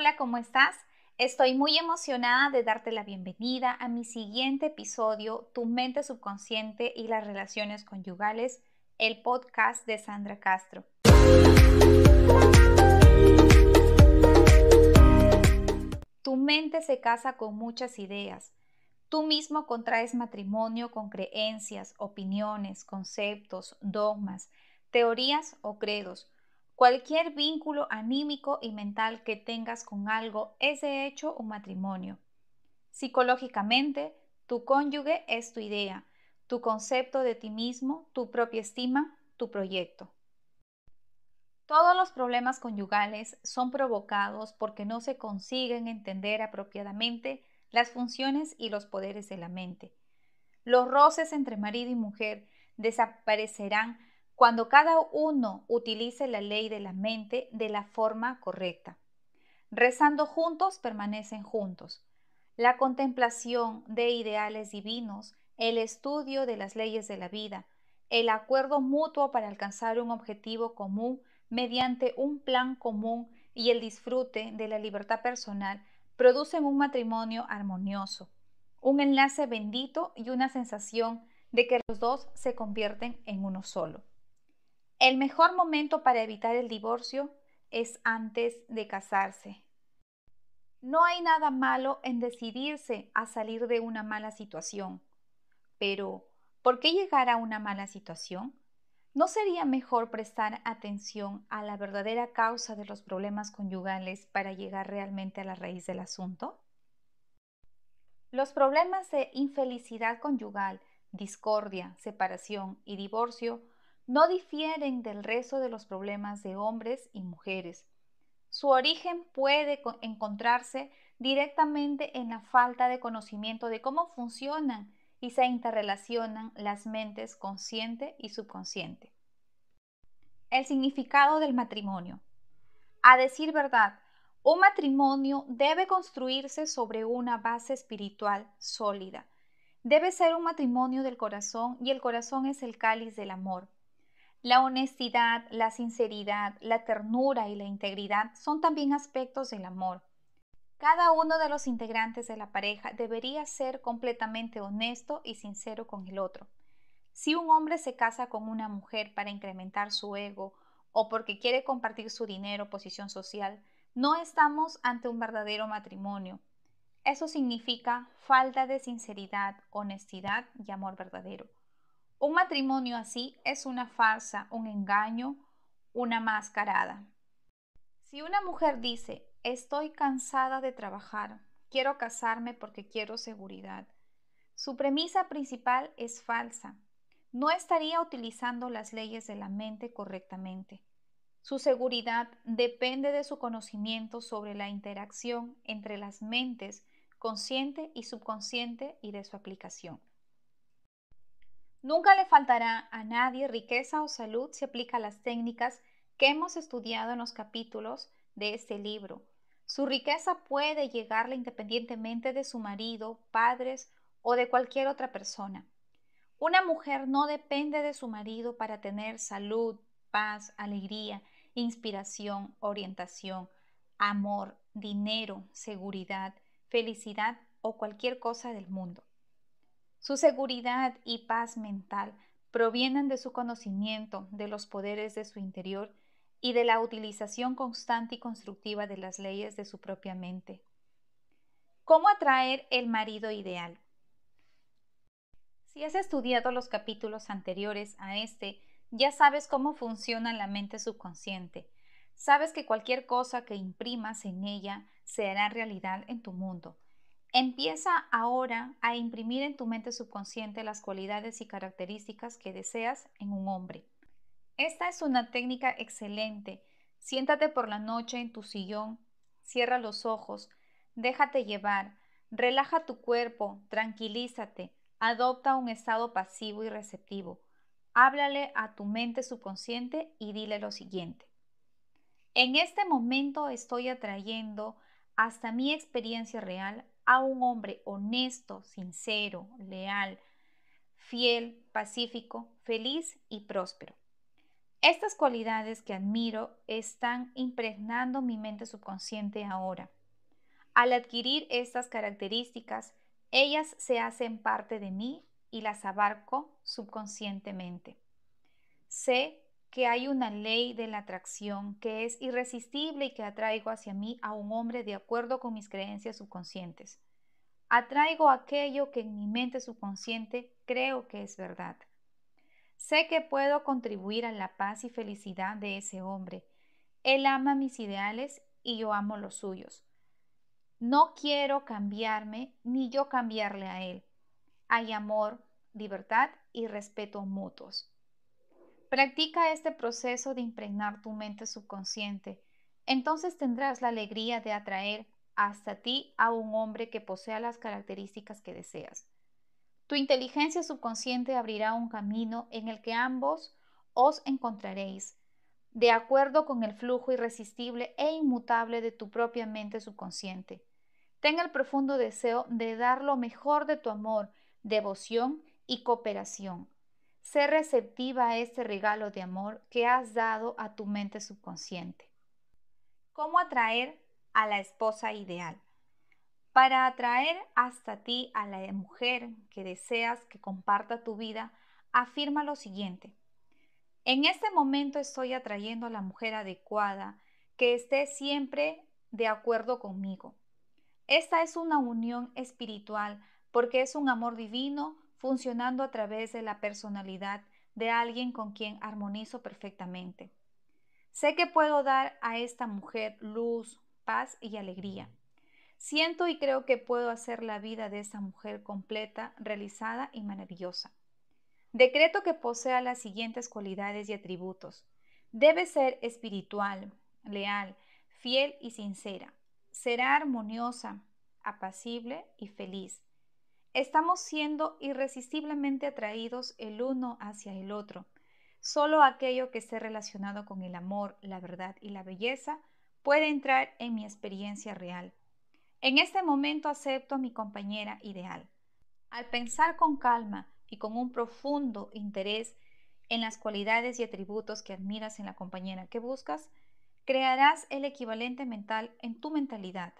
Hola, ¿cómo estás? Estoy muy emocionada de darte la bienvenida a mi siguiente episodio, Tu mente subconsciente y las relaciones conyugales, el podcast de Sandra Castro. Tu mente se casa con muchas ideas. Tú mismo contraes matrimonio con creencias, opiniones, conceptos, dogmas, teorías o credos Cualquier vínculo anímico y mental que tengas con algo es de hecho un matrimonio. Psicológicamente, tu cónyuge es tu idea, tu concepto de ti mismo, tu propia estima, tu proyecto. Todos los problemas conyugales son provocados porque no se consiguen entender apropiadamente las funciones y los poderes de la mente. Los roces entre marido y mujer desaparecerán cuando cada uno utilice la ley de la mente de la forma correcta. Rezando juntos permanecen juntos. La contemplación de ideales divinos, el estudio de las leyes de la vida, el acuerdo mutuo para alcanzar un objetivo común mediante un plan común y el disfrute de la libertad personal producen un matrimonio armonioso, un enlace bendito y una sensación de que los dos se convierten en uno solo. El mejor momento para evitar el divorcio es antes de casarse. No hay nada malo en decidirse a salir de una mala situación, pero ¿por qué llegar a una mala situación? ¿No sería mejor prestar atención a la verdadera causa de los problemas conyugales para llegar realmente a la raíz del asunto? Los problemas de infelicidad conyugal, discordia, separación y divorcio no difieren del resto de los problemas de hombres y mujeres. Su origen puede encontrarse directamente en la falta de conocimiento de cómo funcionan y se interrelacionan las mentes consciente y subconsciente. El significado del matrimonio. A decir verdad, un matrimonio debe construirse sobre una base espiritual sólida. Debe ser un matrimonio del corazón y el corazón es el cáliz del amor. La honestidad, la sinceridad, la ternura y la integridad son también aspectos del amor. Cada uno de los integrantes de la pareja debería ser completamente honesto y sincero con el otro. Si un hombre se casa con una mujer para incrementar su ego o porque quiere compartir su dinero o posición social, no estamos ante un verdadero matrimonio. Eso significa falta de sinceridad, honestidad y amor verdadero. Un matrimonio así es una farsa, un engaño, una mascarada. Si una mujer dice, estoy cansada de trabajar, quiero casarme porque quiero seguridad, su premisa principal es falsa. No estaría utilizando las leyes de la mente correctamente. Su seguridad depende de su conocimiento sobre la interacción entre las mentes consciente y subconsciente y de su aplicación. Nunca le faltará a nadie riqueza o salud si aplica las técnicas que hemos estudiado en los capítulos de este libro. Su riqueza puede llegarle independientemente de su marido, padres o de cualquier otra persona. Una mujer no depende de su marido para tener salud, paz, alegría, inspiración, orientación, amor, dinero, seguridad, felicidad o cualquier cosa del mundo. Su seguridad y paz mental provienen de su conocimiento de los poderes de su interior y de la utilización constante y constructiva de las leyes de su propia mente. ¿Cómo atraer el marido ideal? Si has estudiado los capítulos anteriores a este, ya sabes cómo funciona la mente subconsciente. Sabes que cualquier cosa que imprimas en ella se hará realidad en tu mundo. Empieza ahora a imprimir en tu mente subconsciente las cualidades y características que deseas en un hombre. Esta es una técnica excelente. Siéntate por la noche en tu sillón, cierra los ojos, déjate llevar, relaja tu cuerpo, tranquilízate, adopta un estado pasivo y receptivo. Háblale a tu mente subconsciente y dile lo siguiente. En este momento estoy atrayendo hasta mi experiencia real a un hombre honesto, sincero, leal, fiel, pacífico, feliz y próspero. Estas cualidades que admiro están impregnando mi mente subconsciente ahora. Al adquirir estas características, ellas se hacen parte de mí y las abarco subconscientemente. Sé que hay una ley de la atracción que es irresistible y que atraigo hacia mí a un hombre de acuerdo con mis creencias subconscientes. Atraigo aquello que en mi mente subconsciente creo que es verdad. Sé que puedo contribuir a la paz y felicidad de ese hombre. Él ama mis ideales y yo amo los suyos. No quiero cambiarme ni yo cambiarle a él. Hay amor, libertad y respeto mutuos. Practica este proceso de impregnar tu mente subconsciente. Entonces tendrás la alegría de atraer hasta ti a un hombre que posea las características que deseas. Tu inteligencia subconsciente abrirá un camino en el que ambos os encontraréis, de acuerdo con el flujo irresistible e inmutable de tu propia mente subconsciente. Ten el profundo deseo de dar lo mejor de tu amor, devoción y cooperación. Sé receptiva a este regalo de amor que has dado a tu mente subconsciente. ¿Cómo atraer a la esposa ideal? Para atraer hasta ti a la mujer que deseas que comparta tu vida, afirma lo siguiente. En este momento estoy atrayendo a la mujer adecuada que esté siempre de acuerdo conmigo. Esta es una unión espiritual porque es un amor divino funcionando a través de la personalidad de alguien con quien armonizo perfectamente. Sé que puedo dar a esta mujer luz, paz y alegría. Siento y creo que puedo hacer la vida de esa mujer completa, realizada y maravillosa. Decreto que posea las siguientes cualidades y atributos. Debe ser espiritual, leal, fiel y sincera. Será armoniosa, apacible y feliz. Estamos siendo irresistiblemente atraídos el uno hacia el otro. Solo aquello que esté relacionado con el amor, la verdad y la belleza puede entrar en mi experiencia real. En este momento acepto a mi compañera ideal. Al pensar con calma y con un profundo interés en las cualidades y atributos que admiras en la compañera que buscas, crearás el equivalente mental en tu mentalidad.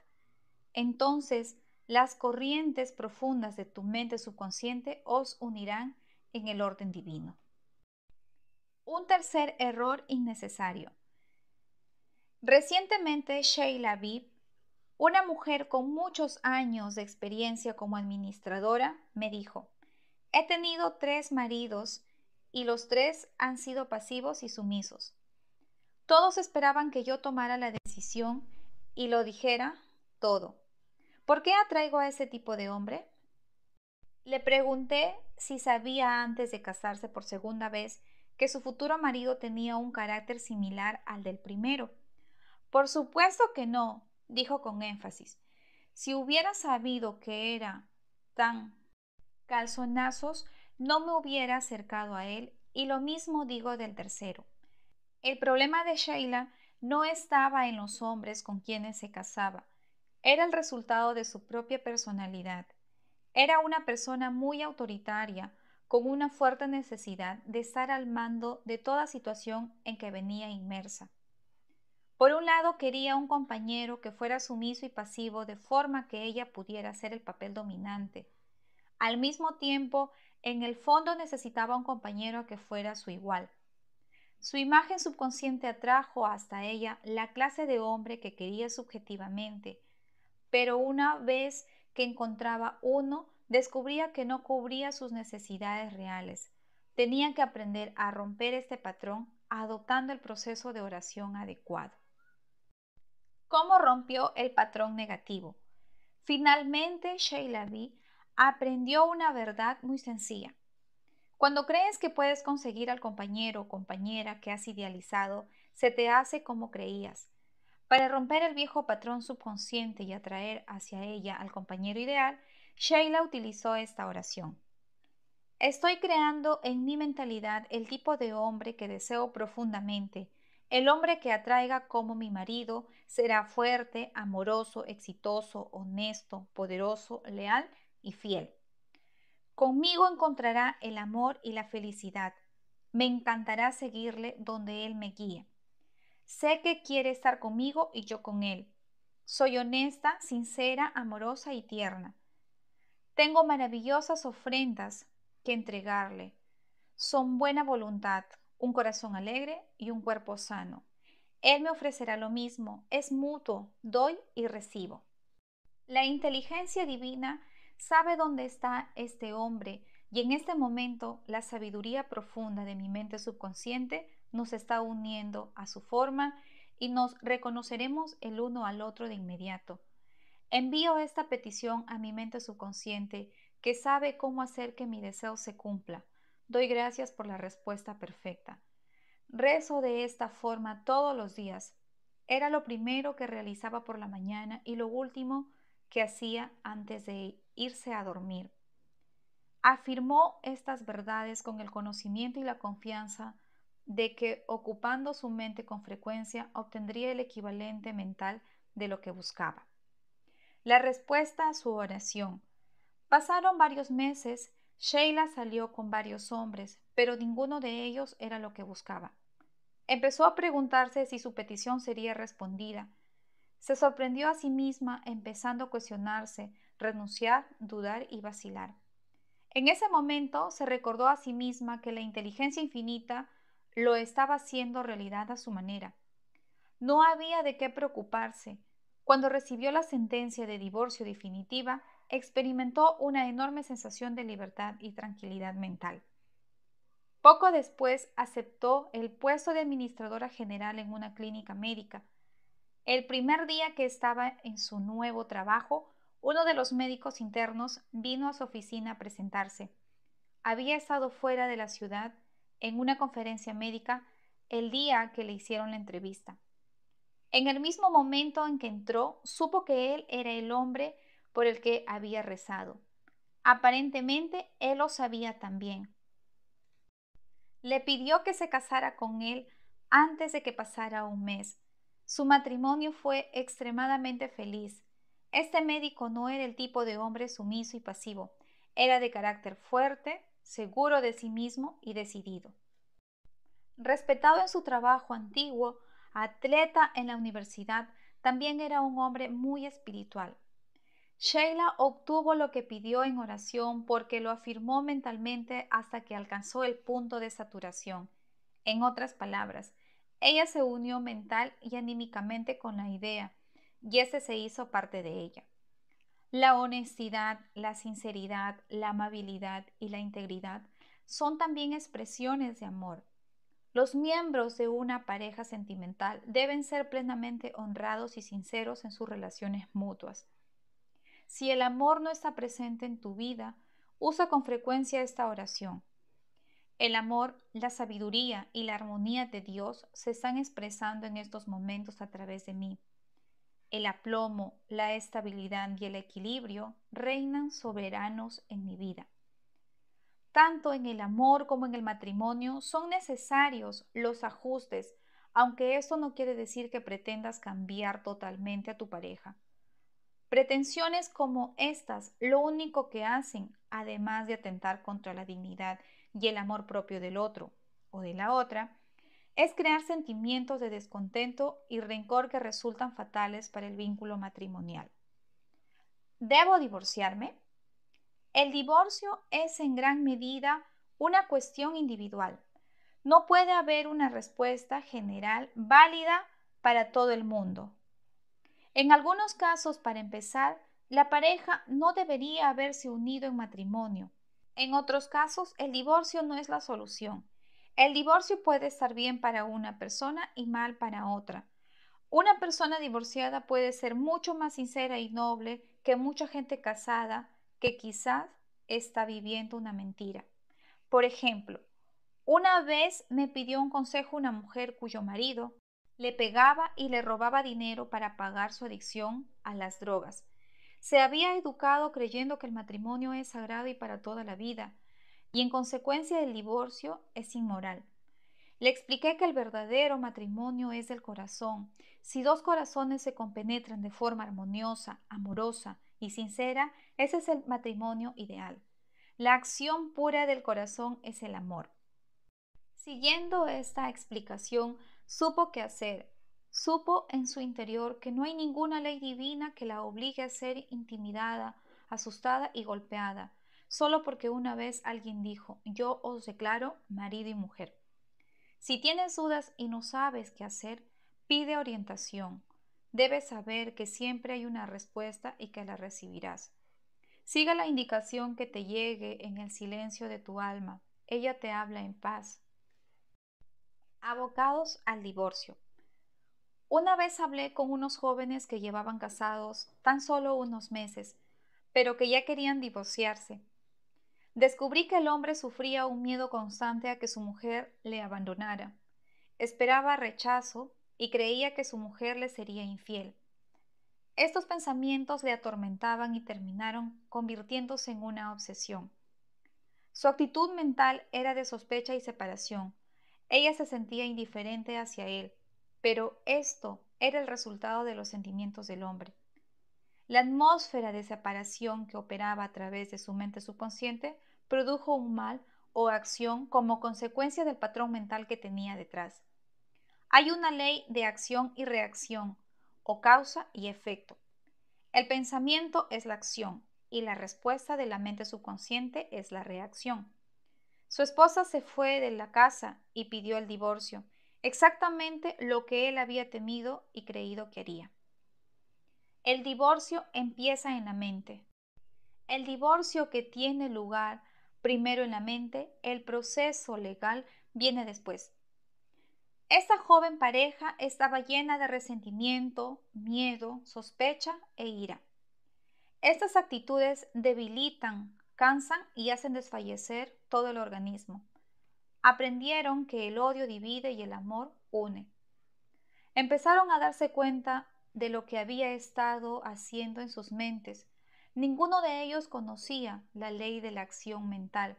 Entonces, las corrientes profundas de tu mente subconsciente os unirán en el orden divino. Un tercer error innecesario. Recientemente Sheila Bibb una mujer con muchos años de experiencia como administradora me dijo, he tenido tres maridos y los tres han sido pasivos y sumisos. Todos esperaban que yo tomara la decisión y lo dijera todo. ¿Por qué atraigo a ese tipo de hombre? Le pregunté si sabía antes de casarse por segunda vez que su futuro marido tenía un carácter similar al del primero. Por supuesto que no, dijo con énfasis. Si hubiera sabido que era tan calzonazos, no me hubiera acercado a él, y lo mismo digo del tercero. El problema de Sheila no estaba en los hombres con quienes se casaba, era el resultado de su propia personalidad. Era una persona muy autoritaria, con una fuerte necesidad de estar al mando de toda situación en que venía inmersa. Por un lado, quería un compañero que fuera sumiso y pasivo de forma que ella pudiera hacer el papel dominante. Al mismo tiempo, en el fondo necesitaba un compañero que fuera su igual. Su imagen subconsciente atrajo hasta ella la clase de hombre que quería subjetivamente, pero una vez que encontraba uno, descubría que no cubría sus necesidades reales. Tenía que aprender a romper este patrón adoptando el proceso de oración adecuado. ¿Cómo rompió el patrón negativo? Finalmente, Sheila B. aprendió una verdad muy sencilla. Cuando crees que puedes conseguir al compañero o compañera que has idealizado, se te hace como creías. Para romper el viejo patrón subconsciente y atraer hacia ella al compañero ideal, Sheila utilizó esta oración. Estoy creando en mi mentalidad el tipo de hombre que deseo profundamente el hombre que atraiga como mi marido será fuerte, amoroso, exitoso, honesto, poderoso, leal y fiel. Conmigo encontrará el amor y la felicidad. Me encantará seguirle donde Él me guíe. Sé que quiere estar conmigo y yo con Él. Soy honesta, sincera, amorosa y tierna. Tengo maravillosas ofrendas que entregarle. Son buena voluntad, un corazón alegre y un cuerpo sano. Él me ofrecerá lo mismo, es mutuo, doy y recibo. La inteligencia divina sabe dónde está este hombre y en este momento la sabiduría profunda de mi mente subconsciente nos está uniendo a su forma y nos reconoceremos el uno al otro de inmediato. Envío esta petición a mi mente subconsciente que sabe cómo hacer que mi deseo se cumpla. Doy gracias por la respuesta perfecta. Rezo de esta forma todos los días. Era lo primero que realizaba por la mañana y lo último que hacía antes de irse a dormir. Afirmó estas verdades con el conocimiento y la confianza de que ocupando su mente con frecuencia obtendría el equivalente mental de lo que buscaba. La respuesta a su oración. Pasaron varios meses Sheila salió con varios hombres, pero ninguno de ellos era lo que buscaba. Empezó a preguntarse si su petición sería respondida. Se sorprendió a sí misma, empezando a cuestionarse, renunciar, dudar y vacilar. En ese momento se recordó a sí misma que la inteligencia infinita lo estaba haciendo realidad a su manera. No había de qué preocuparse. Cuando recibió la sentencia de divorcio definitiva, experimentó una enorme sensación de libertad y tranquilidad mental. Poco después aceptó el puesto de administradora general en una clínica médica. El primer día que estaba en su nuevo trabajo, uno de los médicos internos vino a su oficina a presentarse. Había estado fuera de la ciudad en una conferencia médica el día que le hicieron la entrevista. En el mismo momento en que entró, supo que él era el hombre por el que había rezado. Aparentemente él lo sabía también. Le pidió que se casara con él antes de que pasara un mes. Su matrimonio fue extremadamente feliz. Este médico no era el tipo de hombre sumiso y pasivo, era de carácter fuerte, seguro de sí mismo y decidido. Respetado en su trabajo antiguo, atleta en la universidad, también era un hombre muy espiritual. Sheila obtuvo lo que pidió en oración porque lo afirmó mentalmente hasta que alcanzó el punto de saturación. En otras palabras, ella se unió mental y anímicamente con la idea, y ese se hizo parte de ella. La honestidad, la sinceridad, la amabilidad y la integridad son también expresiones de amor. Los miembros de una pareja sentimental deben ser plenamente honrados y sinceros en sus relaciones mutuas. Si el amor no está presente en tu vida, usa con frecuencia esta oración. El amor, la sabiduría y la armonía de Dios se están expresando en estos momentos a través de mí. El aplomo, la estabilidad y el equilibrio reinan soberanos en mi vida. Tanto en el amor como en el matrimonio son necesarios los ajustes, aunque esto no quiere decir que pretendas cambiar totalmente a tu pareja. Pretensiones como estas lo único que hacen, además de atentar contra la dignidad y el amor propio del otro o de la otra, es crear sentimientos de descontento y rencor que resultan fatales para el vínculo matrimonial. ¿Debo divorciarme? El divorcio es en gran medida una cuestión individual. No puede haber una respuesta general válida para todo el mundo. En algunos casos, para empezar, la pareja no debería haberse unido en matrimonio. En otros casos, el divorcio no es la solución. El divorcio puede estar bien para una persona y mal para otra. Una persona divorciada puede ser mucho más sincera y noble que mucha gente casada que quizás está viviendo una mentira. Por ejemplo, una vez me pidió un consejo una mujer cuyo marido le pegaba y le robaba dinero para pagar su adicción a las drogas. Se había educado creyendo que el matrimonio es sagrado y para toda la vida, y en consecuencia el divorcio es inmoral. Le expliqué que el verdadero matrimonio es del corazón. Si dos corazones se compenetran de forma armoniosa, amorosa y sincera, ese es el matrimonio ideal. La acción pura del corazón es el amor. Siguiendo esta explicación, supo qué hacer. Supo en su interior que no hay ninguna ley divina que la obligue a ser intimidada, asustada y golpeada, solo porque una vez alguien dijo, yo os declaro marido y mujer. Si tienes dudas y no sabes qué hacer, pide orientación. Debes saber que siempre hay una respuesta y que la recibirás. Siga la indicación que te llegue en el silencio de tu alma. Ella te habla en paz. Abocados al divorcio. Una vez hablé con unos jóvenes que llevaban casados tan solo unos meses, pero que ya querían divorciarse. Descubrí que el hombre sufría un miedo constante a que su mujer le abandonara. Esperaba rechazo y creía que su mujer le sería infiel. Estos pensamientos le atormentaban y terminaron convirtiéndose en una obsesión. Su actitud mental era de sospecha y separación. Ella se sentía indiferente hacia él, pero esto era el resultado de los sentimientos del hombre. La atmósfera de separación que operaba a través de su mente subconsciente produjo un mal o acción como consecuencia del patrón mental que tenía detrás. Hay una ley de acción y reacción, o causa y efecto. El pensamiento es la acción y la respuesta de la mente subconsciente es la reacción. Su esposa se fue de la casa y pidió el divorcio, exactamente lo que él había temido y creído que haría. El divorcio empieza en la mente. El divorcio que tiene lugar primero en la mente, el proceso legal viene después. Esta joven pareja estaba llena de resentimiento, miedo, sospecha e ira. Estas actitudes debilitan, cansan y hacen desfallecer todo el organismo. Aprendieron que el odio divide y el amor une. Empezaron a darse cuenta de lo que había estado haciendo en sus mentes Ninguno de ellos conocía la ley de la acción mental.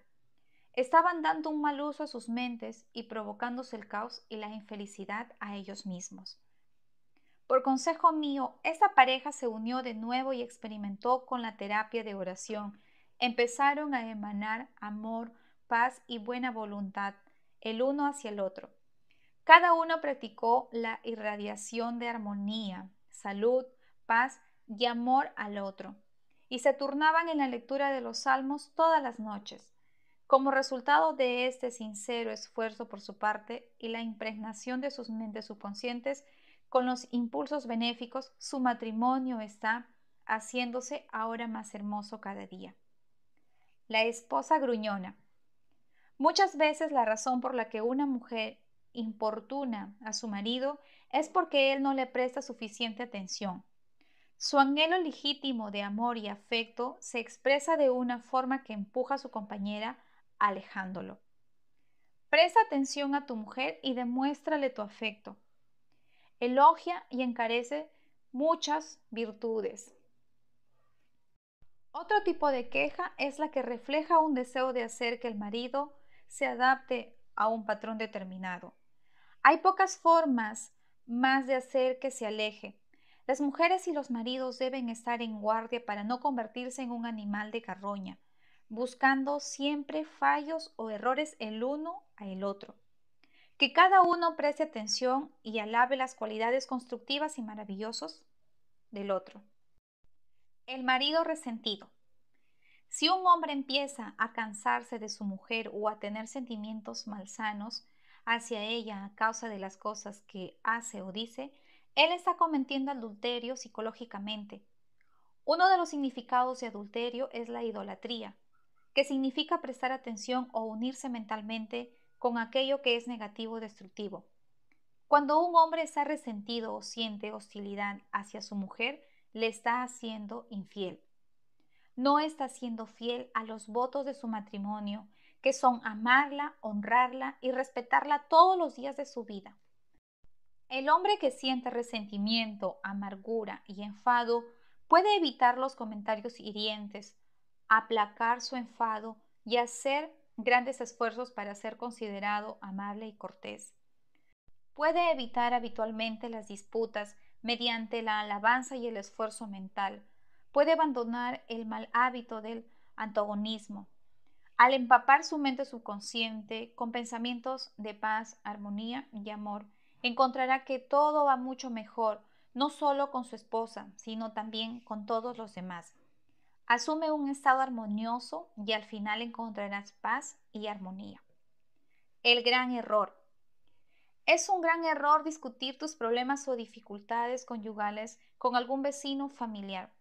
Estaban dando un mal uso a sus mentes y provocándose el caos y la infelicidad a ellos mismos. Por consejo mío, esta pareja se unió de nuevo y experimentó con la terapia de oración. Empezaron a emanar amor, paz y buena voluntad el uno hacia el otro. Cada uno practicó la irradiación de armonía, salud, paz y amor al otro y se turnaban en la lectura de los salmos todas las noches. Como resultado de este sincero esfuerzo por su parte y la impregnación de sus mentes subconscientes con los impulsos benéficos, su matrimonio está haciéndose ahora más hermoso cada día. La esposa gruñona. Muchas veces la razón por la que una mujer importuna a su marido es porque él no le presta suficiente atención. Su anhelo legítimo de amor y afecto se expresa de una forma que empuja a su compañera alejándolo. Presta atención a tu mujer y demuéstrale tu afecto. Elogia y encarece muchas virtudes. Otro tipo de queja es la que refleja un deseo de hacer que el marido se adapte a un patrón determinado. Hay pocas formas más de hacer que se aleje, las mujeres y los maridos deben estar en guardia para no convertirse en un animal de carroña, buscando siempre fallos o errores el uno a el otro. Que cada uno preste atención y alabe las cualidades constructivas y maravillosas del otro. El marido resentido. Si un hombre empieza a cansarse de su mujer o a tener sentimientos malsanos hacia ella a causa de las cosas que hace o dice, él está cometiendo adulterio psicológicamente. Uno de los significados de adulterio es la idolatría, que significa prestar atención o unirse mentalmente con aquello que es negativo o destructivo. Cuando un hombre está resentido o siente hostilidad hacia su mujer, le está haciendo infiel. No está siendo fiel a los votos de su matrimonio, que son amarla, honrarla y respetarla todos los días de su vida. El hombre que siente resentimiento, amargura y enfado puede evitar los comentarios hirientes, aplacar su enfado y hacer grandes esfuerzos para ser considerado amable y cortés. Puede evitar habitualmente las disputas mediante la alabanza y el esfuerzo mental. Puede abandonar el mal hábito del antagonismo. Al empapar su mente subconsciente con pensamientos de paz, armonía y amor, encontrará que todo va mucho mejor, no solo con su esposa, sino también con todos los demás. Asume un estado armonioso y al final encontrarás paz y armonía. El gran error. Es un gran error discutir tus problemas o dificultades conyugales con algún vecino familiar.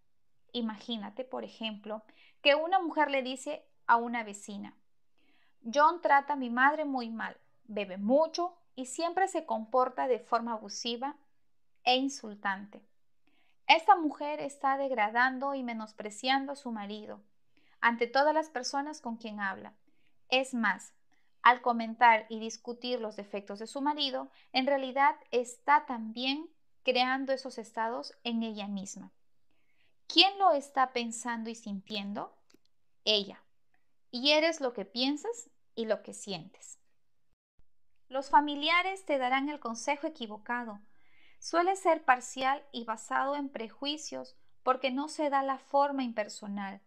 Imagínate, por ejemplo, que una mujer le dice a una vecina, John trata a mi madre muy mal, bebe mucho y siempre se comporta de forma abusiva e insultante. Esta mujer está degradando y menospreciando a su marido ante todas las personas con quien habla. Es más, al comentar y discutir los defectos de su marido, en realidad está también creando esos estados en ella misma. ¿Quién lo está pensando y sintiendo? Ella. Y eres lo que piensas y lo que sientes. Los familiares te darán el consejo equivocado. Suele ser parcial y basado en prejuicios porque no se da la forma impersonal.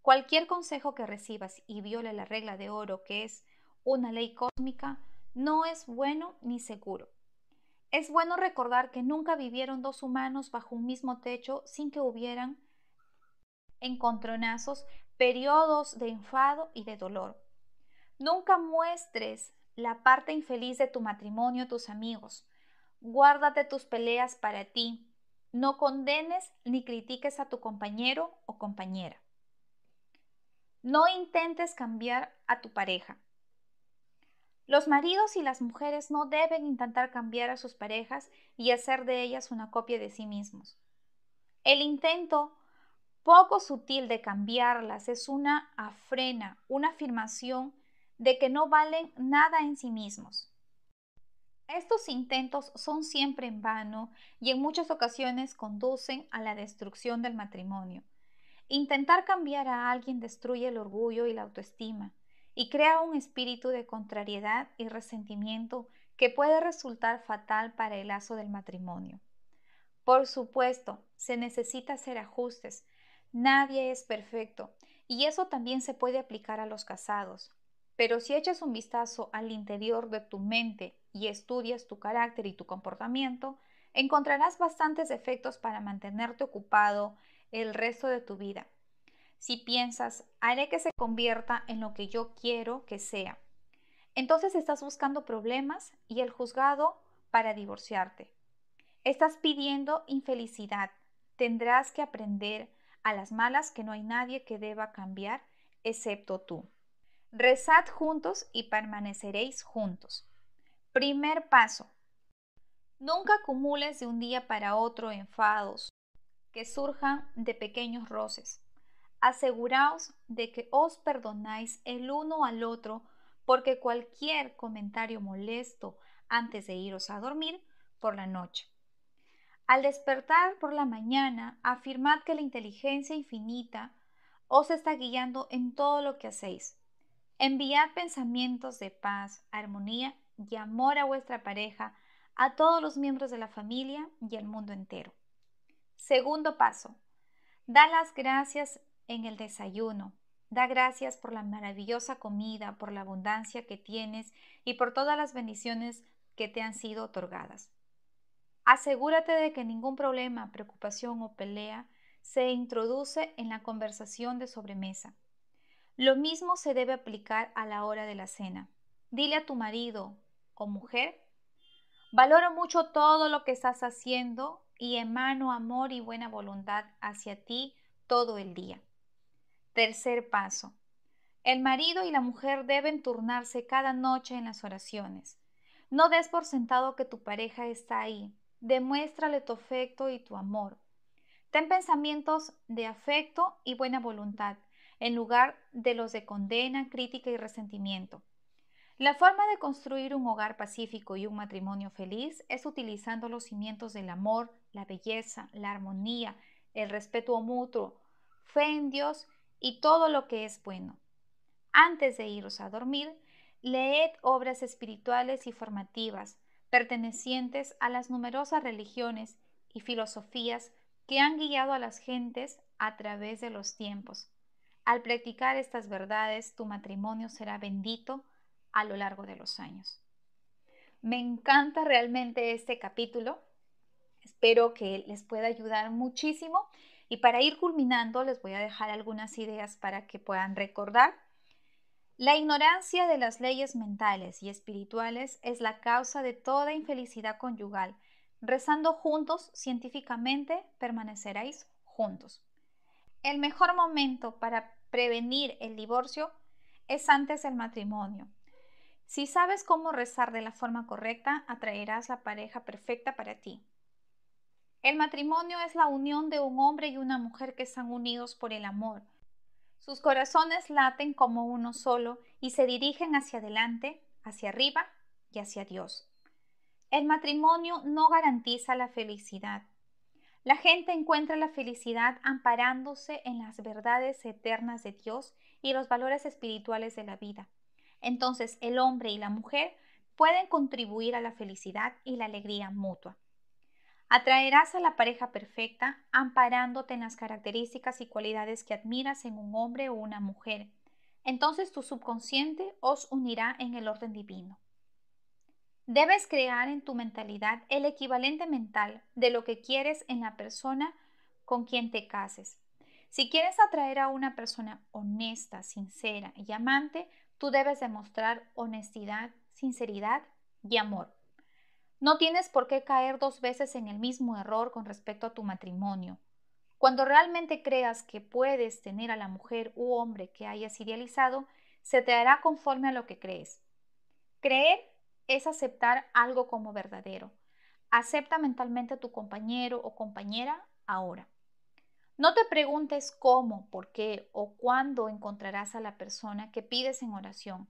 Cualquier consejo que recibas y viole la regla de oro, que es una ley cósmica, no es bueno ni seguro. Es bueno recordar que nunca vivieron dos humanos bajo un mismo techo sin que hubieran encontronazos, periodos de enfado y de dolor. Nunca muestres la parte infeliz de tu matrimonio tus amigos. Guárdate tus peleas para ti. No condenes ni critiques a tu compañero o compañera. No intentes cambiar a tu pareja. Los maridos y las mujeres no deben intentar cambiar a sus parejas y hacer de ellas una copia de sí mismos. El intento poco sutil de cambiarlas es una afrena, una afirmación de que no valen nada en sí mismos. Estos intentos son siempre en vano y en muchas ocasiones conducen a la destrucción del matrimonio. Intentar cambiar a alguien destruye el orgullo y la autoestima y crea un espíritu de contrariedad y resentimiento que puede resultar fatal para el lazo del matrimonio. Por supuesto, se necesita hacer ajustes. Nadie es perfecto y eso también se puede aplicar a los casados. Pero si echas un vistazo al interior de tu mente y estudias tu carácter y tu comportamiento, encontrarás bastantes efectos para mantenerte ocupado el resto de tu vida si piensas, haré que se convierta en lo que yo quiero que sea. Entonces estás buscando problemas y el juzgado para divorciarte. Estás pidiendo infelicidad. Tendrás que aprender a las malas que no hay nadie que deba cambiar excepto tú. Rezad juntos y permaneceréis juntos. Primer paso. Nunca acumules de un día para otro enfados que surjan de pequeños roces aseguraos de que os perdonáis el uno al otro, porque cualquier comentario molesto antes de iros a dormir por la noche. Al despertar por la mañana, afirmad que la inteligencia infinita os está guiando en todo lo que hacéis. Enviad pensamientos de paz, armonía y amor a vuestra pareja, a todos los miembros de la familia y al mundo entero. Segundo paso. Da las gracias en el desayuno. Da gracias por la maravillosa comida, por la abundancia que tienes y por todas las bendiciones que te han sido otorgadas. Asegúrate de que ningún problema, preocupación o pelea se introduce en la conversación de sobremesa. Lo mismo se debe aplicar a la hora de la cena. Dile a tu marido o mujer, valoro mucho todo lo que estás haciendo y emano amor y buena voluntad hacia ti todo el día. Tercer paso. El marido y la mujer deben turnarse cada noche en las oraciones. No des por sentado que tu pareja está ahí. Demuéstrale tu afecto y tu amor. Ten pensamientos de afecto y buena voluntad, en lugar de los de condena, crítica y resentimiento. La forma de construir un hogar pacífico y un matrimonio feliz es utilizando los cimientos del amor, la belleza, la armonía, el respeto mutuo, fe en Dios y todo lo que es bueno. Antes de iros a dormir, leed obras espirituales y formativas pertenecientes a las numerosas religiones y filosofías que han guiado a las gentes a través de los tiempos. Al practicar estas verdades, tu matrimonio será bendito a lo largo de los años. Me encanta realmente este capítulo. Espero que les pueda ayudar muchísimo. Y para ir culminando, les voy a dejar algunas ideas para que puedan recordar. La ignorancia de las leyes mentales y espirituales es la causa de toda infelicidad conyugal. Rezando juntos, científicamente, permaneceréis juntos. El mejor momento para prevenir el divorcio es antes del matrimonio. Si sabes cómo rezar de la forma correcta, atraerás la pareja perfecta para ti. El matrimonio es la unión de un hombre y una mujer que están unidos por el amor. Sus corazones laten como uno solo y se dirigen hacia adelante, hacia arriba y hacia Dios. El matrimonio no garantiza la felicidad, la gente encuentra la felicidad amparándose en las verdades eternas de Dios y los valores espirituales de la vida. Entonces el hombre y la mujer pueden contribuir a la felicidad y la alegría mutua. Atraerás a la pareja perfecta amparándote en las características y cualidades que admiras en un hombre o una mujer. Entonces tu subconsciente os unirá en el orden divino. Debes crear en tu mentalidad el equivalente mental de lo que quieres en la persona con quien te cases. Si quieres atraer a una persona honesta, sincera y amante, tú debes demostrar honestidad, sinceridad y amor. No tienes por qué caer dos veces en el mismo error con respecto a tu matrimonio. Cuando realmente creas que puedes tener a la mujer u hombre que hayas idealizado, se te hará conforme a lo que crees. Creer es aceptar algo como verdadero. Acepta mentalmente a tu compañero o compañera ahora. No te preguntes cómo, por qué o cuándo encontrarás a la persona que pides en oración.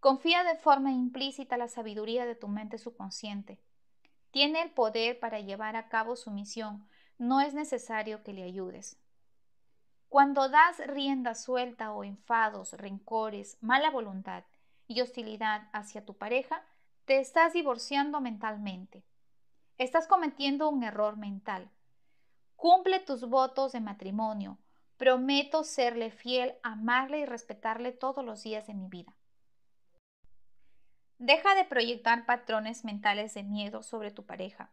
Confía de forma implícita la sabiduría de tu mente subconsciente. Tiene el poder para llevar a cabo su misión. No es necesario que le ayudes. Cuando das rienda suelta o enfados, rencores, mala voluntad y hostilidad hacia tu pareja, te estás divorciando mentalmente. Estás cometiendo un error mental. Cumple tus votos de matrimonio. Prometo serle fiel, amarle y respetarle todos los días de mi vida. Deja de proyectar patrones mentales de miedo sobre tu pareja.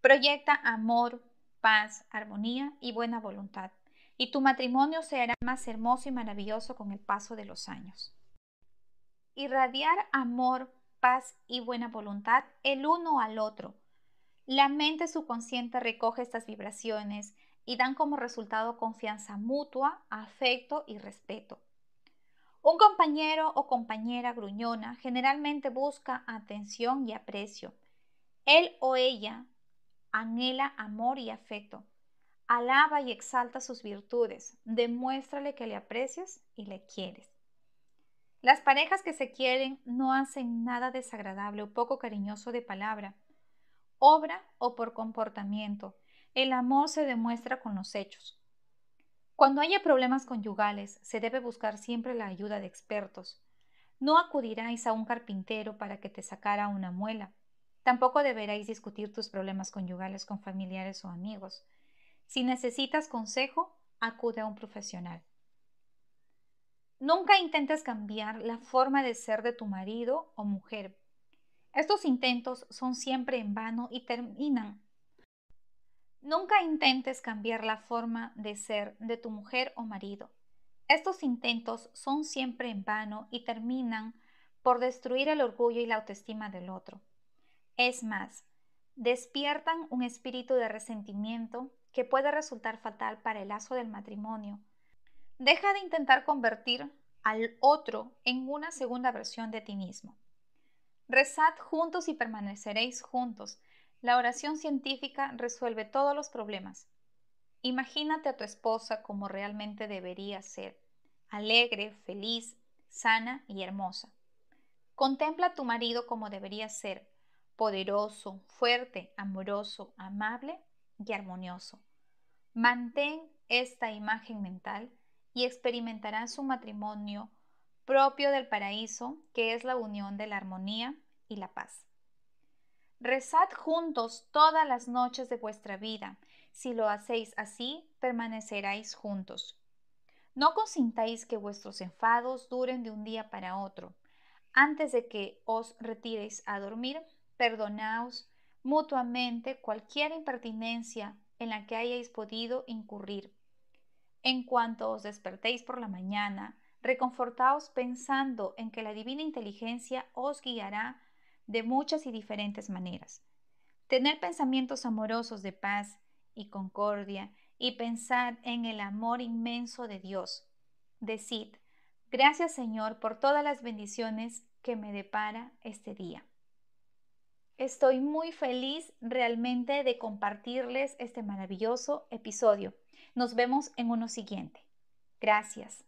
Proyecta amor, paz, armonía y buena voluntad, y tu matrimonio será más hermoso y maravilloso con el paso de los años. Irradiar amor, y buena voluntad el uno al otro. La mente subconsciente recoge estas vibraciones y dan como resultado confianza mutua, afecto y respeto. Un compañero o compañera gruñona generalmente busca atención y aprecio. Él o ella anhela amor y afecto. Alaba y exalta sus virtudes. Demuéstrale que le aprecias y le quieres. Las parejas que se quieren no hacen nada desagradable o poco cariñoso de palabra, obra o por comportamiento. El amor se demuestra con los hechos. Cuando haya problemas conyugales, se debe buscar siempre la ayuda de expertos. No acudiráis a un carpintero para que te sacara una muela. Tampoco deberáis discutir tus problemas conyugales con familiares o amigos. Si necesitas consejo, acude a un profesional. Nunca intentes cambiar la forma de ser de tu marido o mujer. Estos intentos son siempre en vano y terminan. Nunca intentes cambiar la forma de ser de tu mujer o marido. Estos intentos son siempre en vano y terminan por destruir el orgullo y la autoestima del otro. Es más, despiertan un espíritu de resentimiento que puede resultar fatal para el lazo del matrimonio Deja de intentar convertir al otro en una segunda versión de ti mismo. Rezad juntos y permaneceréis juntos. La oración científica resuelve todos los problemas. Imagínate a tu esposa como realmente debería ser, alegre, feliz, sana y hermosa. Contempla a tu marido como debería ser, poderoso, fuerte, amoroso, amable y armonioso. Mantén esta imagen mental y experimentarán su matrimonio propio del paraíso, que es la unión de la armonía y la paz. Rezad juntos todas las noches de vuestra vida. Si lo hacéis así, permaneceréis juntos. No consintáis que vuestros enfados duren de un día para otro. Antes de que os retiréis a dormir, perdonaos mutuamente cualquier impertinencia en la que hayáis podido incurrir. En cuanto os despertéis por la mañana, reconfortaos pensando en que la divina inteligencia os guiará de muchas y diferentes maneras. Tener pensamientos amorosos de paz y concordia y pensar en el amor inmenso de Dios. Decid, gracias Señor por todas las bendiciones que me depara este día. Estoy muy feliz realmente de compartirles este maravilloso episodio. Nos vemos en uno siguiente. Gracias.